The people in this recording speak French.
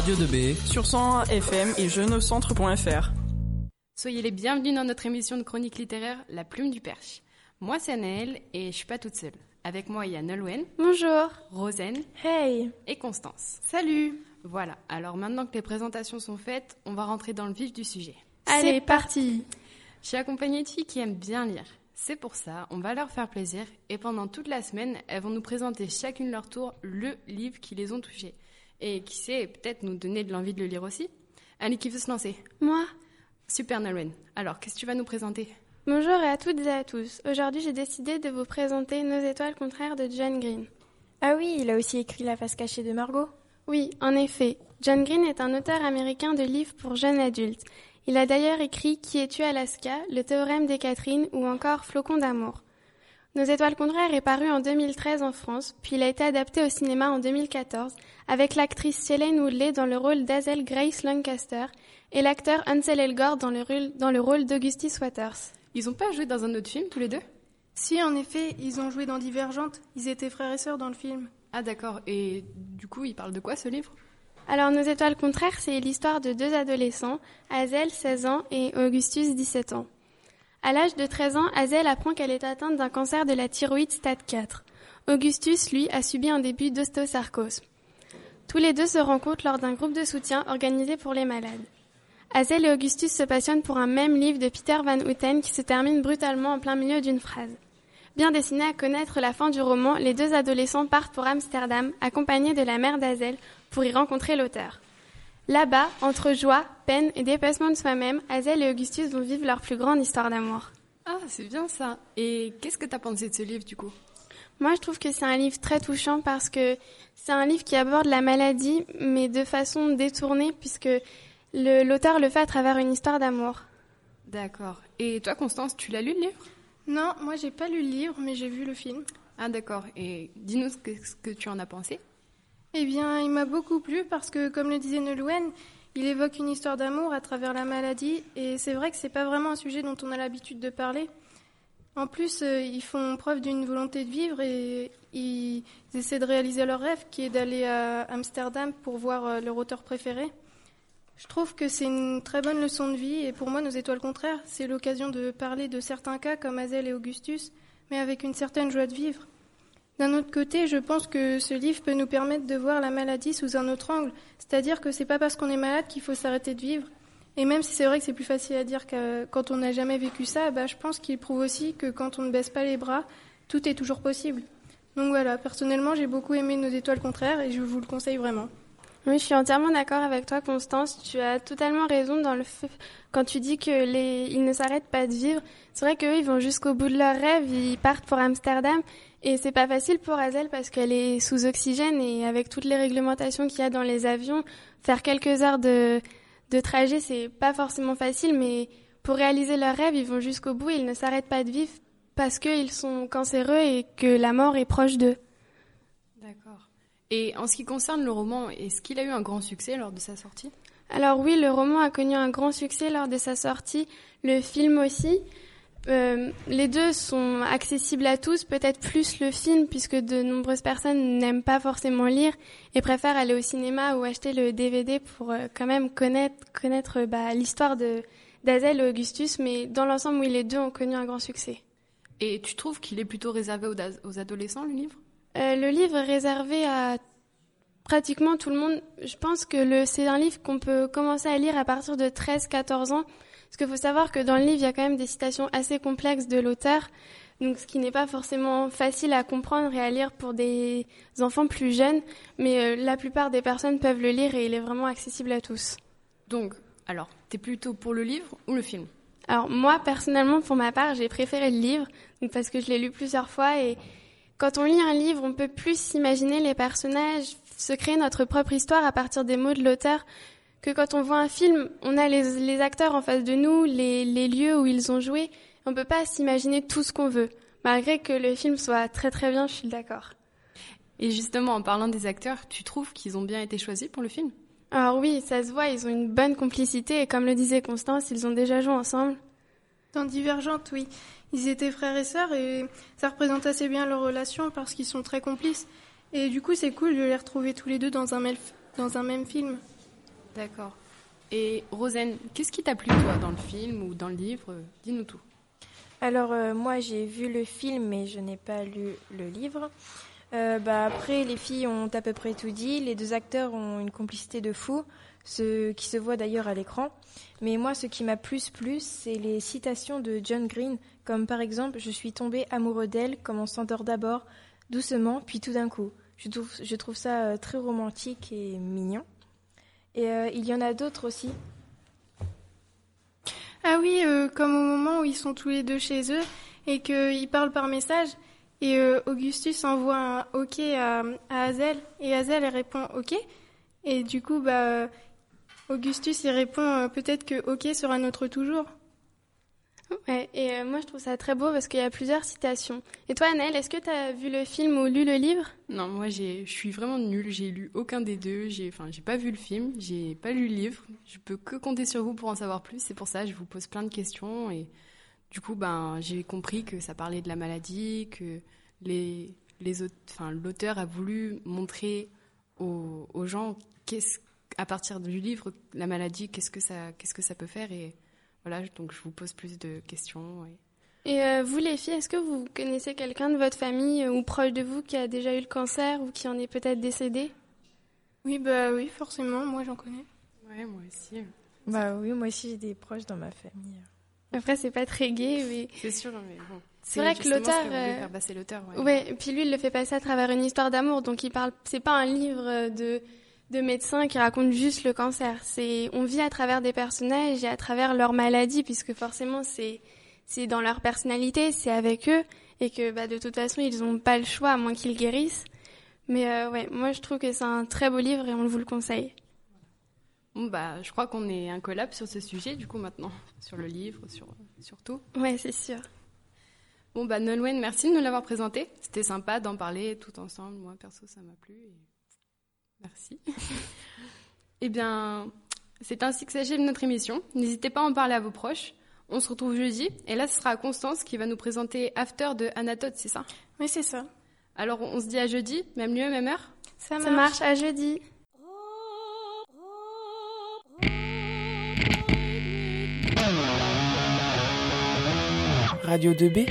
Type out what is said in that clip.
Radio de b sur 101 FM et jeunecentre.fr. Soyez les bienvenus dans notre émission de chronique littéraire La Plume du Perche. Moi c'est Anaëlle et je suis pas toute seule. Avec moi il y a Nolwenn. Bonjour. Rosen. Hey. Et Constance. Salut. Voilà, alors maintenant que les présentations sont faites, on va rentrer dans le vif du sujet. Allez, parti. Je suis accompagnée de filles qui aiment bien lire. C'est pour ça, on va leur faire plaisir et pendant toute la semaine, elles vont nous présenter chacune leur tour le livre qui les ont touchés. Et qui sait, peut-être nous donner de l'envie de le lire aussi. Allez, qui veut se lancer Moi. Super Nolwenn. Alors, qu'est-ce que tu vas nous présenter? Bonjour à toutes et à tous. Aujourd'hui, j'ai décidé de vous présenter Nos étoiles contraires de John Green. Ah oui, il a aussi écrit La face cachée de Margot. Oui, en effet. John Green est un auteur américain de livres pour jeunes adultes. Il a d'ailleurs écrit Qui es-tu Alaska, Le théorème des Catherine ou encore Flocon d'amour. Nos étoiles contraires est paru en 2013 en France, puis il a été adapté au cinéma en 2014 avec l'actrice Shailene Woodley dans le rôle d'Azel Grace Lancaster et l'acteur Ansel Elgort dans le rôle, dans le rôle d'Augustus Waters. Ils ont pas joué dans un autre film tous les deux? Si, en effet, ils ont joué dans Divergente. Ils étaient frères et sœurs dans le film. Ah d'accord, et du coup, il parle de quoi ce livre? Alors, Nos étoiles contraires, c'est l'histoire de deux adolescents, Hazel, 16 ans, et Augustus, 17 ans. À l'âge de 13 ans, Hazel apprend qu'elle est atteinte d'un cancer de la thyroïde stade 4. Augustus, lui, a subi un début d'ostéosarcose. Tous les deux se rencontrent lors d'un groupe de soutien organisé pour les malades. Hazel et Augustus se passionnent pour un même livre de Peter Van Houten qui se termine brutalement en plein milieu d'une phrase. Bien destinés à connaître la fin du roman, les deux adolescents partent pour Amsterdam, accompagnés de la mère d'Azel, pour y rencontrer l'auteur. Là-bas, entre joie, peine et dépassement de soi-même, Hazel et Augustus vont vivre leur plus grande histoire d'amour. Ah, c'est bien ça. Et qu'est-ce que tu as pensé de ce livre du coup? Moi, je trouve que c'est un livre très touchant parce que c'est un livre qui aborde la maladie, mais de façon détournée, puisque l'auteur le, le fait à travers une histoire d'amour. D'accord. Et toi, Constance, tu l'as lu le livre? Non, moi, j'ai pas lu le livre, mais j'ai vu le film. Ah, d'accord. Et dis-nous ce que, ce que tu en as pensé. Eh bien, il m'a beaucoup plu parce que, comme le disait Nolwenn, il évoque une histoire d'amour à travers la maladie et c'est vrai que c'est pas vraiment un sujet dont on a l'habitude de parler. En plus, euh, ils font preuve d'une volonté de vivre et ils essaient de réaliser leur rêve qui est d'aller à Amsterdam pour voir euh, leur auteur préféré. Je trouve que c'est une très bonne leçon de vie et pour moi, Nos étoiles contraires, c'est l'occasion de parler de certains cas comme Hazel et Augustus, mais avec une certaine joie de vivre. D'un autre côté, je pense que ce livre peut nous permettre de voir la maladie sous un autre angle, c'est-à-dire que c'est pas parce qu'on est malade qu'il faut s'arrêter de vivre. Et même si c'est vrai que c'est plus facile à dire quand on n'a jamais vécu ça, bah, je pense qu'il prouve aussi que quand on ne baisse pas les bras, tout est toujours possible. Donc voilà, personnellement, j'ai beaucoup aimé Nos étoiles contraires et je vous le conseille vraiment. Oui, je suis entièrement d'accord avec toi, Constance. Tu as totalement raison dans le quand tu dis que les ils ne s'arrêtent pas de vivre. C'est vrai qu'eux, ils vont jusqu'au bout de leur rêve. Ils partent pour Amsterdam et c'est pas facile pour Hazel parce qu'elle est sous oxygène et avec toutes les réglementations qu'il y a dans les avions, faire quelques heures de de trajet, c'est pas forcément facile. Mais pour réaliser leur rêve, ils vont jusqu'au bout. Ils ne s'arrêtent pas de vivre parce qu'ils sont cancéreux et que la mort est proche d'eux. D'accord. Et en ce qui concerne le roman, est-ce qu'il a eu un grand succès lors de sa sortie? Alors oui, le roman a connu un grand succès lors de sa sortie, le film aussi. Euh, les deux sont accessibles à tous, peut-être plus le film puisque de nombreuses personnes n'aiment pas forcément lire et préfèrent aller au cinéma ou acheter le DVD pour euh, quand même connaître, connaître bah, l'histoire de d'Azel et Augustus, mais dans l'ensemble, oui, les deux ont connu un grand succès. Et tu trouves qu'il est plutôt réservé aux, aux adolescents, le livre? Euh, le livre est réservé à pratiquement tout le monde. Je pense que le, c'est un livre qu'on peut commencer à lire à partir de 13-14 ans. Parce qu'il faut savoir que dans le livre, il y a quand même des citations assez complexes de l'auteur. Donc, ce qui n'est pas forcément facile à comprendre et à lire pour des enfants plus jeunes. Mais euh, la plupart des personnes peuvent le lire et il est vraiment accessible à tous. Donc, alors, t'es plutôt pour le livre ou le film? Alors, moi, personnellement, pour ma part, j'ai préféré le livre. Donc, parce que je l'ai lu plusieurs fois et quand on lit un livre, on peut plus s'imaginer les personnages, se créer notre propre histoire à partir des mots de l'auteur, que quand on voit un film, on a les, les acteurs en face de nous, les, les, lieux où ils ont joué, on peut pas s'imaginer tout ce qu'on veut, malgré que le film soit très très bien, je suis d'accord. Et justement, en parlant des acteurs, tu trouves qu'ils ont bien été choisis pour le film? Alors oui, ça se voit, ils ont une bonne complicité, et comme le disait Constance, ils ont déjà joué ensemble. Dans Divergente, oui. Ils étaient frères et sœurs et ça représente assez bien leur relation parce qu'ils sont très complices. Et du coup, c'est cool de les retrouver tous les deux dans un, même, dans un même film. D'accord. Et Rosen, qu'est-ce qui t'a plu toi dans le film ou dans le livre? Dis-nous tout. Alors euh, moi j'ai vu le film mais je n'ai pas lu le livre. Euh, bah, après les filles ont à peu près tout dit, les deux acteurs ont une complicité de fou, ce qui se voit d'ailleurs à l'écran. Mais moi ce qui m'a plus plu c'est les citations de John Green, comme par exemple je suis tombé amoureux d'elle comme on s'endort d'abord doucement puis tout d'un coup. Je trouve, ça euh, très romantique et mignon. Et euh, il y en a d'autres aussi. Ah oui, comme au moment où ils sont tous les deux chez eux et qu'ils parlent par message. Et euh, Augustus envoie un OK à, à Hazel et Hazel elle répond OK. Et du coup, bah, Augustus il répond euh, peut-être que OK sera notre toujours. Ouais, et euh, moi je trouve ça très beau parce qu'il y a plusieurs citations. Et toi, Annelle, est-ce que tu as vu le film ou lu le livre? Non, moi j'ai, je suis vraiment nulle. J'ai lu aucun des deux. J'ai, enfin, j'ai pas vu le film. J'ai pas lu le livre. Je peux que compter sur vous pour en savoir plus. C'est pour ça que je vous pose plein de questions et du coup, ben, j'ai compris que ça parlait de la maladie, que les, les enfin, l'auteur a voulu montrer aux, aux gens qu'est-ce, à partir du livre, la maladie, qu'est-ce que ça, qu'est-ce que ça peut faire et voilà. Donc je vous pose plus de questions. Et... Et euh, vous, les filles, est-ce que vous connaissez quelqu'un de votre famille euh, ou proche de vous qui a déjà eu le cancer ou qui en est peut-être décédé? Oui, bah oui, forcément, moi j'en connais. Ouais, moi aussi. Bah oui, moi aussi j'ai des proches dans ma famille. Après, c'est pas très gai, mais C'est sûr, mais bon. C'est vrai que l'auteur, euh, passer l'auteur. Ouais. Ouais, puis lui, il le fait passer à travers une histoire d'amour, donc il parle. C'est pas un livre euh, de de médecins qui raconte juste le cancer. C'est on vit à travers des personnages et à travers leur maladie, puisque forcément c'est c'est dans leur personnalité, c'est avec eux, et que bah, de toute façon ils ont pas le choix à moins qu'ils guérissent. Mais euh, ouais, moi je trouve que c'est un très beau livre et on vous le conseille. Bon, bah, je crois qu'on est un collab sur ce sujet, du coup, maintenant, sur le livre, sur, sur tout. Ouais, c'est sûr. Bon, bah, Nolwenn, merci de nous l'avoir présenté. C'était sympa d'en parler tout ensemble. Moi, perso, ça m'a plu. et Merci. eh bien, c'est ainsi que s'achève notre émission. N'hésitez pas à en parler à vos proches. On se retrouve jeudi, et là, ce sera Constance qui va nous présenter After de Anatote, c'est ça? Oui, c'est ça. Alors, on se dit à jeudi, même lieu, même heure? Ça marche. Ça marche à jeudi. Radio 2B